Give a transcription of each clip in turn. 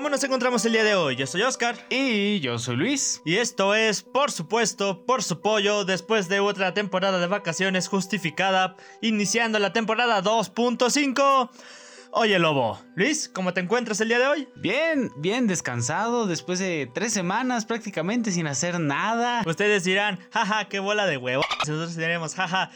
¿Cómo nos encontramos el día de hoy? Yo soy Oscar. Y yo soy Luis. Y esto es, por supuesto, por su pollo, después de otra temporada de vacaciones justificada, iniciando la temporada 2.5. Oye, lobo, Luis, ¿cómo te encuentras el día de hoy? Bien, bien descansado después de tres semanas prácticamente sin hacer nada. Ustedes dirán, jaja, qué bola de huevo. Nosotros diremos, jaja,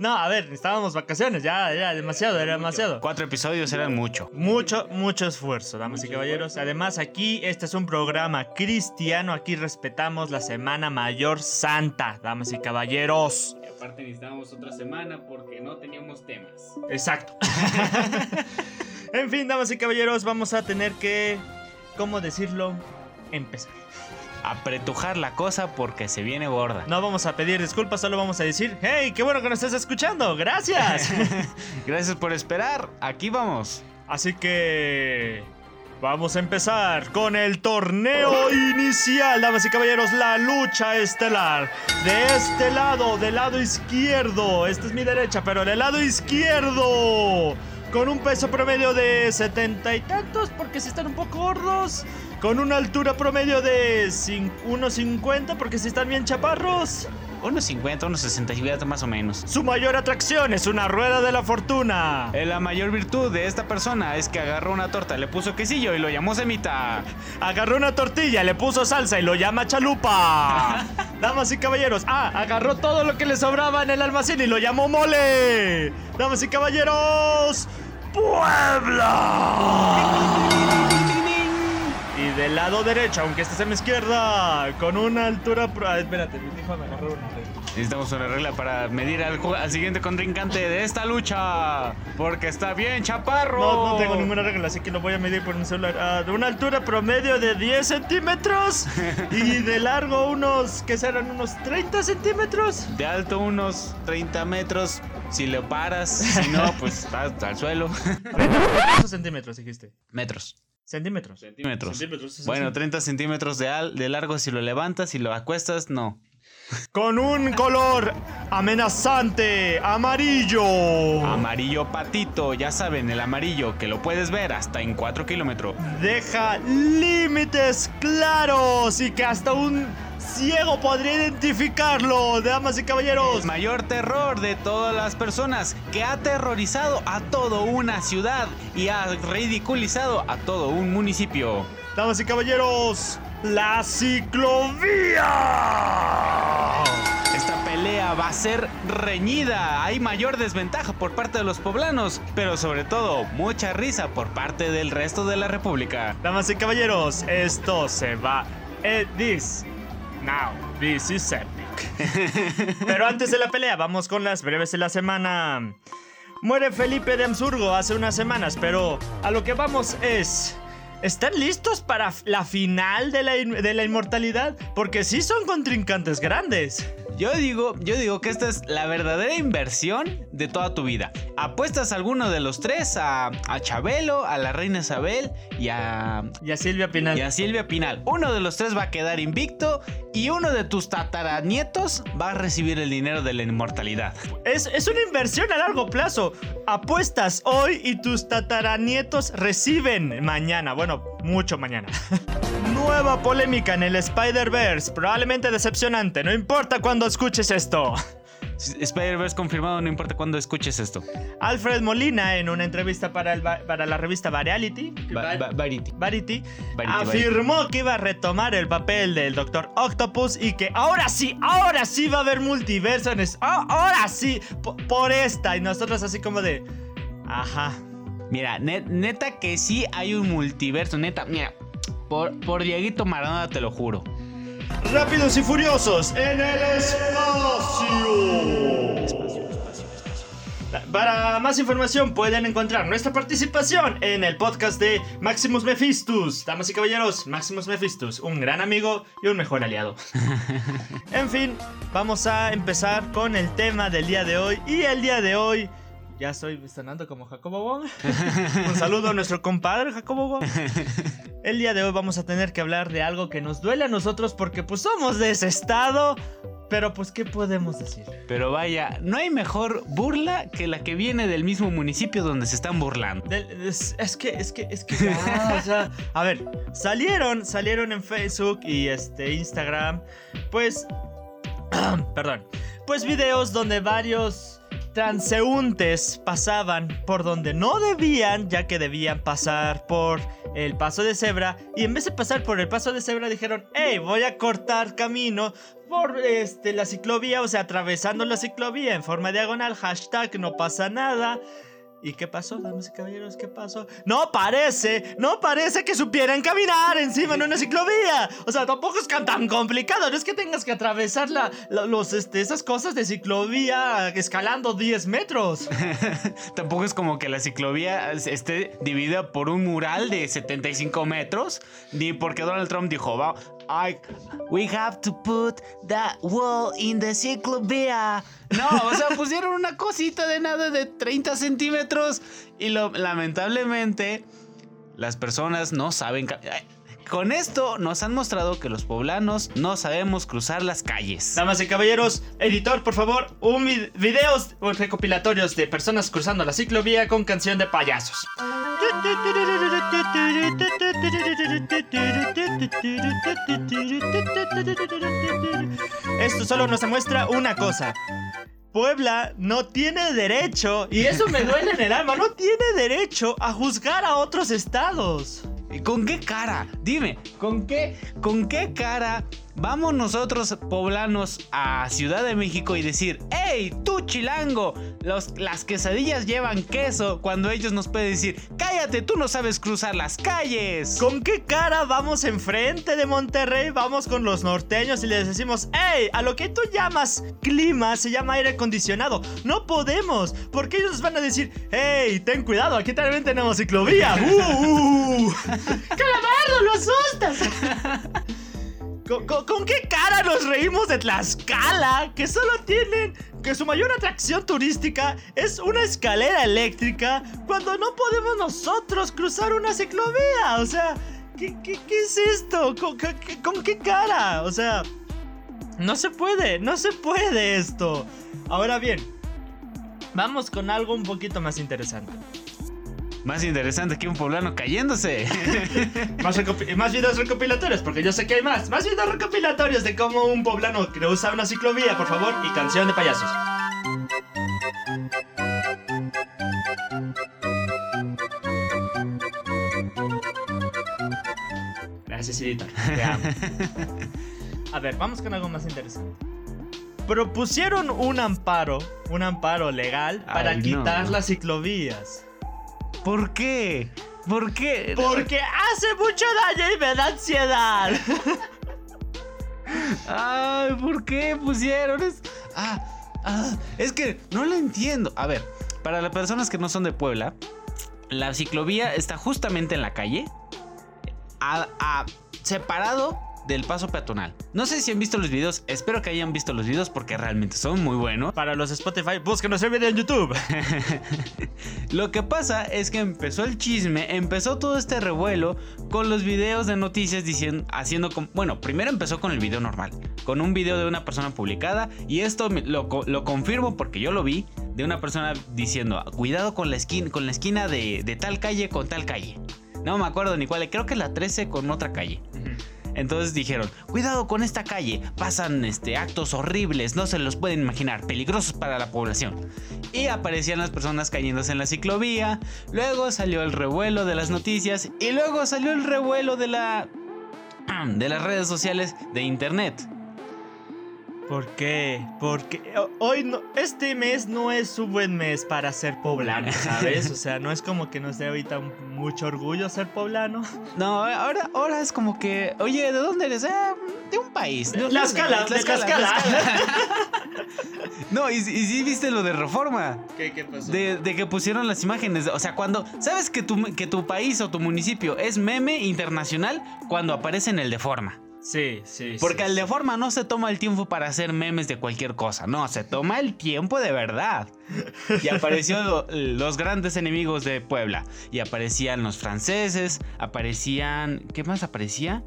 no, a ver, estábamos vacaciones, ya era demasiado, era demasiado. Cuatro episodios eran mucho. Mucho, mucho esfuerzo, damas y caballeros. Además, aquí este es un programa cristiano, aquí respetamos la Semana Mayor Santa, damas y caballeros. Y aparte necesitábamos otra semana porque no teníamos temas. Exacto. en fin, damas y caballeros, vamos a tener que, ¿cómo decirlo? Empezar apretujar la cosa porque se viene gorda. No vamos a pedir disculpas, solo vamos a decir, hey, qué bueno que nos estés escuchando, gracias. gracias por esperar, aquí vamos. Así que... Vamos a empezar con el torneo inicial, damas y caballeros, la lucha estelar. De este lado, del lado izquierdo, esta es mi derecha, pero del lado izquierdo, con un peso promedio de setenta y tantos, porque si están un poco gordos con una altura promedio de 1,50 porque si están bien chaparros. 1,50, 1,60 más o menos. Su mayor atracción es una rueda de la fortuna. Eh, la mayor virtud de esta persona es que agarró una torta, le puso quesillo y lo llamó semita. Agarró una tortilla, le puso salsa y lo llama chalupa. Damas y caballeros, ah, agarró todo lo que le sobraba en el almacén y lo llamó mole. Damas y caballeros, Puebla lado derecho, aunque estés en mi izquierda, con una altura. Ah, espérate, mi hijo me agarró una regla. Necesitamos una regla para medir al, al, siguiente contrincante de esta lucha. Porque está bien, chaparro. No, no tengo ninguna regla, así que lo voy a medir por mi celular. Ah, de una altura promedio de 10 centímetros. y de largo unos, ¿qué serán? Unos 30 centímetros. De alto unos 30 metros. Si lo paras, si no, pues al suelo. 30 centímetros dijiste? Metros. Centímetros. Centímetros. bueno, 30 centímetros de, de largo si lo levantas y lo acuestas, no. Con un color amenazante, amarillo. Amarillo patito, ya saben, el amarillo que lo puedes ver hasta en 4 kilómetros. Deja límites claros y que hasta un ciego podría identificarlo, damas y caballeros. El mayor terror de todas las personas que ha aterrorizado a toda una ciudad y ha ridiculizado a todo un municipio. Damas y caballeros, la ciclovía. Esta pelea va a ser reñida. Hay mayor desventaja por parte de los poblanos, pero sobre todo mucha risa por parte del resto de la república. Damas y caballeros, esto se va. Eh, this Now, this is epic. Pero antes de la pelea, vamos con las breves de la semana. Muere Felipe de Amsurgo hace unas semanas, pero a lo que vamos es... ¿Están listos para la final de la, de la inmortalidad? Porque sí son contrincantes grandes. Yo digo, yo digo que esta es la verdadera inversión de toda tu vida. Apuestas a alguno de los tres, a, a Chabelo, a la reina Isabel y a... Y a Silvia Pinal. Y a Silvia Pinal. Uno de los tres va a quedar invicto y uno de tus tataranietos va a recibir el dinero de la inmortalidad. Es, es una inversión a largo plazo. Apuestas hoy y tus tataranietos reciben mañana. Bueno, mucho mañana. Nueva polémica en el Spider-Verse. Probablemente decepcionante. No importa cuando escuches esto. Spider-Verse confirmado, no importa cuándo escuches esto. Alfred Molina, en una entrevista para, para la revista Variety, Variety. afirmó que iba a retomar el papel del Doctor Octopus y que ahora sí, ahora sí va a haber multiverso. ahora sí, por esta. Y nosotros, así como de. Ajá. Mira, neta que sí hay un multiverso, neta, mira, por, por Dieguito Maradona te lo juro. Rápidos y furiosos en el espacio. Espacio, espacio, espacio. Para más información pueden encontrar nuestra participación en el podcast de Maximus Mephistus. Damas y caballeros, Maximus Mephistus, un gran amigo y un mejor aliado. en fin, vamos a empezar con el tema del día de hoy. Y el día de hoy ya estoy sonando como Jacobo Wong. Un saludo a nuestro compadre Jacobo Wong. El día de hoy vamos a tener que hablar de algo que nos duele a nosotros porque pues somos de ese estado, pero pues, ¿qué podemos decir? Pero vaya, no hay mejor burla que la que viene del mismo municipio donde se están burlando. De- es, es que, es que, es que ya, o sea, a ver, salieron, salieron en Facebook y este Instagram, pues, perdón, pues videos donde varios transeúntes pasaban por donde no debían, ya que debían pasar por el paso de cebra, y en vez de pasar por el paso de cebra dijeron, hey, voy a cortar camino por este, la ciclovía, o sea, atravesando la ciclovía en forma diagonal, hashtag no pasa nada. ¿Y qué pasó, damas y caballeros? ¿Qué pasó? No parece, no parece que supieran caminar encima de una ciclovía. O sea, tampoco es tan complicado. No es que tengas que atravesar la- los, este, esas cosas de ciclovía escalando 10 metros. Tampoco es como que la ciclovía esté dividida por un mural de 75 metros, ni porque Donald Trump dijo, va, I, we have to put that wall in the ciclovía. No, o sea, pusieron una cosita de nada de 30 centímetros y lo, lamentablemente las personas no saben... Con esto nos han mostrado que los poblanos no sabemos cruzar las calles. Damas y caballeros, editor, por favor, un vid- videos recopilatorios de personas cruzando la ciclovía con canción de payasos. Esto solo nos demuestra una cosa. Puebla no tiene derecho, y eso me duele en el alma, no tiene derecho a juzgar a otros estados. ¿Y ¿Con qué cara? Dime, ¿con qué, ¿con qué cara vamos nosotros poblanos a Ciudad de México y decir, hey, tú chilango, los, las quesadillas llevan queso, cuando ellos nos pueden decir, cállate, tú no sabes cruzar las calles? ¿Con qué cara vamos enfrente de Monterrey? Vamos con los norteños y les decimos, hey, a lo que tú llamas clima se llama aire acondicionado. No podemos, porque ellos van a decir, hey, ten cuidado, aquí también tenemos ciclovía. ¡Uh! uh. ¡Calamardo, lo asustas! ¿Con, qué cara nos reímos de Tlaxcala? Que solo tienen, que su mayor atracción turística es una escalera eléctrica cuando no podemos nosotros cruzar una ciclovía. O sea, ¿qué, es esto? ¿Con, qué- qué- con qué cara? O sea, no se puede, no se puede esto. Ahora bien, vamos con algo un poquito más interesante. Más interesante que un poblano cayéndose. Más, videos recopilatorios, porque yo sé que hay más. Más videos recopilatorios de cómo un poblano cruza una ciclovía, por favor, y canción de payasos. Gracias, amo. A ver, vamos con algo más interesante. Propusieron un amparo, un amparo legal para Ay, no. quitar las ciclovías. ¿Por qué? ¿Por qué? Porque hace mucho daño y me da ansiedad. Ay, ¿por qué pusieron es Ah, ah, es que no lo entiendo. A ver, para las personas que no son de Puebla, la ciclovía está justamente en la calle, a- a- separado del paso peatonal. No sé si han visto los videos, espero que hayan visto los videos porque realmente son muy buenos. Para los Spotify, búsquenos el video en YouTube. Lo que pasa es que empezó el chisme, empezó todo este revuelo con los videos de noticias diciendo, haciendo bueno, primero empezó con el video normal, con un video de una persona publicada y esto lo, lo confirmo porque yo lo vi de una persona diciendo, cuidado con la esquina, con la esquina de, de tal calle con tal calle. No me acuerdo ni cuál, creo que la 13 con otra calle. Entonces dijeron, cuidado con esta calle, pasan este, actos horribles, no se los pueden imaginar, peligrosos para la población. Y aparecían las personas cayéndose en la ciclovía, luego salió el revuelo de las noticias y luego salió el revuelo de la... de las redes sociales de internet. ¿Por qué? Porque ho- hoy no, este mes no es un buen mes para ser poblano, ¿sabes? O sea, no es como que nos dé ahorita mucho orgullo ser poblano. No, ahora, ahora es como que, oye, ¿de dónde eres? "Ah, de un país. De, Tlaxcala, de Tlaxcala. No, y, y sí viste lo de reforma. ¿Qué, qué pasó? De, de que pusieron las imágenes. O sea, cuando. ¿Sabes que tu, que tu país o tu municipio es meme internacional cuando aparece en el de forma? Sí, sí. Porque sí, el de forma no se toma el tiempo para hacer memes de cualquier cosa. No, se toma el tiempo de verdad. Y apareció lo- los grandes enemigos de Puebla. Y aparecían los franceses. Aparecían. ¿Qué más aparecía?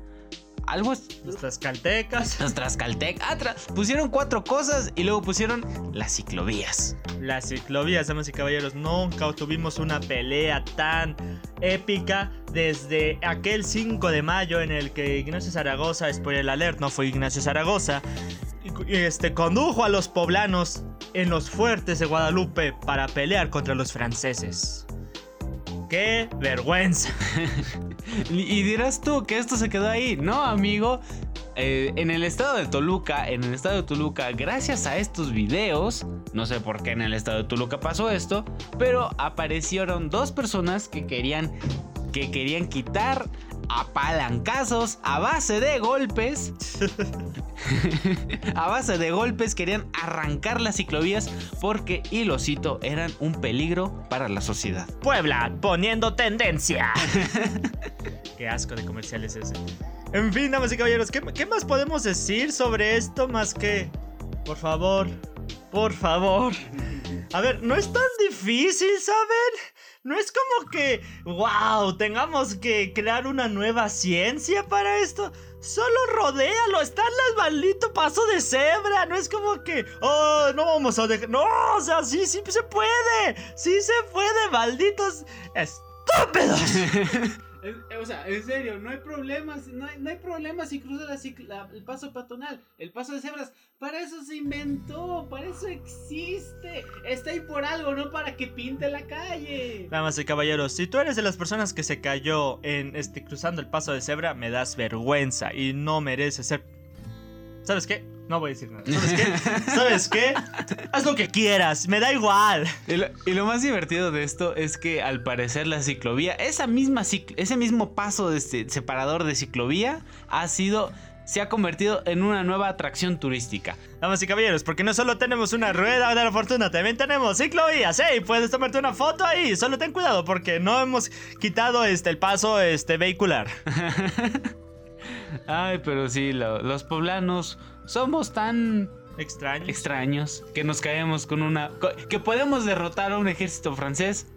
Algo Los tlaxcaltecas. los trascaltecas. pusieron cuatro cosas y luego pusieron las ciclovías. Las ciclovías, damas y caballeros, nunca tuvimos una pelea tan épica desde aquel 5 de mayo en el que Ignacio Zaragoza, spoiler alert, no fue Ignacio Zaragoza, este, condujo a los poblanos en los fuertes de Guadalupe para pelear contra los franceses. ¡Qué vergüenza! Y dirás tú que esto se quedó ahí. No, amigo. Eh, en el estado de Toluca, en el estado de Toluca, gracias a estos videos, no sé por qué en el estado de Toluca pasó esto, pero aparecieron dos personas que querían que querían quitar a palancazos a base de golpes. a base de golpes querían arrancar las ciclovías porque, y lo cito, eran un peligro para la sociedad. Puebla, poniendo tendencia. Qué asco de comerciales ese. En fin, damas y caballeros, ¿qué, qué más podemos decir sobre esto más que... Por favor, por favor. A ver, no es tan difícil, ¿saben? No es como que, wow, tengamos que crear una nueva ciencia para esto. Solo rodéalo, está el maldito paso de cebra. No es como que, oh, no vamos a dejar. No, o sea, sí, sí se puede. Sí se puede, malditos estúpidos. O sea, en serio, no hay problemas, no hay, no problemas si cruza la- el paso peatonal, el paso de cebras. Para eso se inventó, para eso existe. Está ahí por algo, no para que pinte la calle. Damas y caballeros, si tú eres de las personas que se cayó en este cruzando el paso de cebra, me das vergüenza y no mereces ser. ¿Sabes qué? No voy a decir nada. ¿Sabes qué? ¿Sabes qué? Haz lo que quieras, me da igual. Y lo, y lo más divertido de esto es que al parecer la ciclovía, esa misma ese mismo paso de este separador de ciclovía ha sido se ha convertido en una nueva atracción turística. Damas y caballeros, porque no solo tenemos una rueda de la fortuna, también tenemos ciclovías. ¡Ey! Puedes tomarte una foto ahí. Solo ten cuidado porque no hemos quitado este, el paso este, vehicular. Ay, pero sí, lo- los poblanos somos tan Extraño. extraños que nos caemos con una que podemos derrotar a un ejército francés,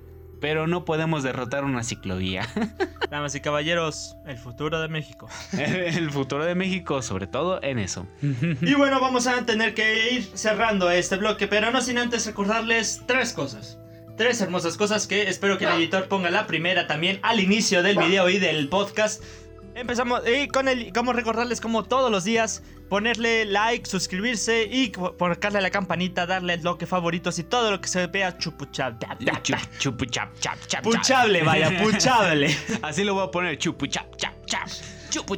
pero no podemos derrotar una ciclovía. Damas y caballeros, el futuro de México. El futuro de México, sobre todo en eso. Y bueno, vamos a tener que ir cerrando este bloque, pero no sin antes recordarles tres cosas. Tres hermosas cosas que espero que el editor ponga la primera también al inicio del video y del podcast. Empezamos y con el como recordarles como todos los días ponerle like, suscribirse y a la campanita, darle el bloque favoritos y todo lo que se vea chupuchable. Chup, chupu, chap, chap. Puchable, vaya, puchable. Así lo voy a poner, chupu, chap, chap,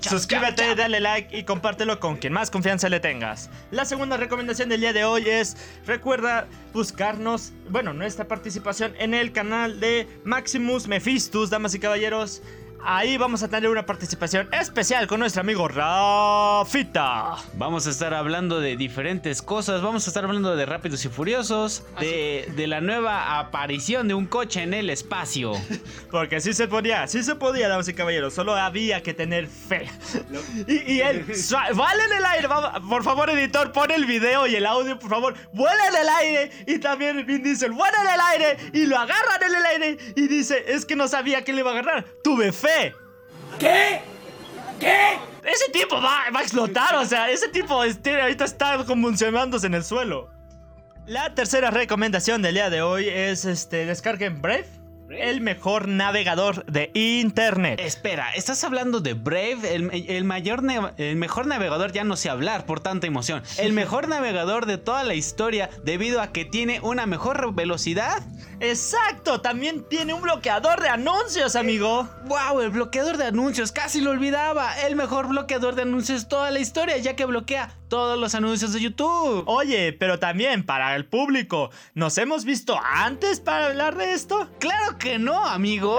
Suscríbete, dale like y compártelo con quien más confianza le tengas. La segunda recomendación del día de hoy es, recuerda buscarnos, bueno, nuestra participación en el canal de Maximus Mephistus, damas y caballeros. Ahí vamos a tener una participación especial con nuestro amigo Rafita. Vamos a estar hablando de diferentes cosas. Vamos a estar hablando de Rápidos y Furiosos. De, de la nueva aparición de un coche en el espacio. Porque sí se podía, sí se podía, damas y caballeros. Solo había que tener fe. Y, y él, vale en el aire. vamos- por favor, editor, pon el video y el audio, por favor. Vuela en el aire. Y también Vin Diesel vuela en el aire. Y lo agarran en el aire. Y dice, es que no sabía que le iba a agarrar. Tuve fe. ¿Qué? ¿Qué? Ese tipo va, va a explotar. O sea, ese tipo este, ahorita está convulsionándose en el suelo. La tercera recomendación del día de hoy es este descarguen Brave, el mejor navegador de internet. Espera, ¿estás hablando de Brave? El, el mayor el mejor navegador, ya no sé hablar por tanta emoción. El mejor navegador de toda la historia debido a que tiene una mejor velocidad. Exacto, también tiene un bloqueador de anuncios, amigo. ¡Wow! El bloqueador de anuncios, casi lo olvidaba. El mejor bloqueador de anuncios de toda la historia, ya que bloquea todos los anuncios de YouTube. Oye, pero también para el público, ¿nos hemos visto antes para hablar de esto? Claro que no, amigo.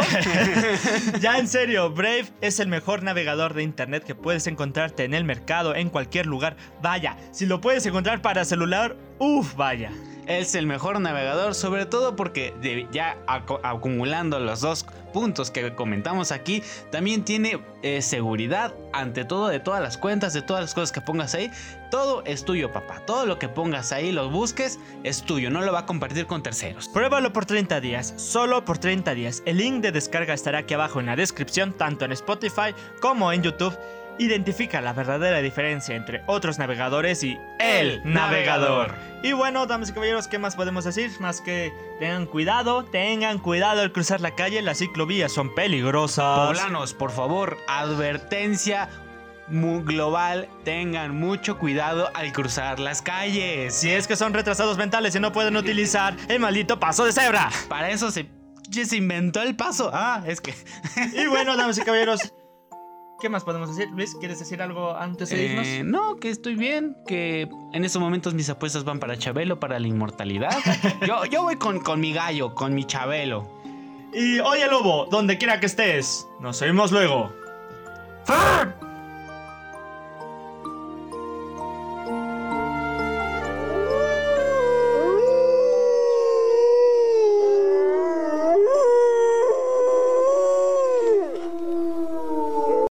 ya en serio, Brave es el mejor navegador de internet que puedes encontrarte en el mercado, en cualquier lugar. Vaya, si lo puedes encontrar para celular, uff, vaya. Es el mejor navegador, sobre todo porque ya acu- acumulando los dos puntos que comentamos aquí, también tiene eh, seguridad ante todo de todas las cuentas, de todas las cosas que pongas ahí. Todo es tuyo, papá. Todo lo que pongas ahí, lo busques, es tuyo. No lo va a compartir con terceros. Pruébalo por 30 días, solo por 30 días. El link de descarga estará aquí abajo en la descripción, tanto en Spotify como en YouTube. Identifica la verdadera diferencia entre otros navegadores y el navegador. Y bueno, damas y caballeros, ¿qué más podemos decir? Más que tengan cuidado, tengan cuidado al cruzar la calle, las ciclovías son peligrosas. Poblanos, por favor, advertencia global, tengan mucho cuidado al cruzar las calles. Si es que son retrasados mentales y no pueden utilizar el maldito paso de cebra. Para eso se, se inventó el paso. Ah, es que... Y bueno, damas y caballeros, ¿qué más podemos decir? Luis, ¿quieres decir algo antes de irnos? Eh, no, que estoy bien, que en estos momentos mis apuestas van para Chabelo, para la inmortalidad. Yo, yo voy con, con mi gallo, con mi Chabelo. Y oye, lobo, donde quiera que estés, nos vemos luego. ¡Fuck!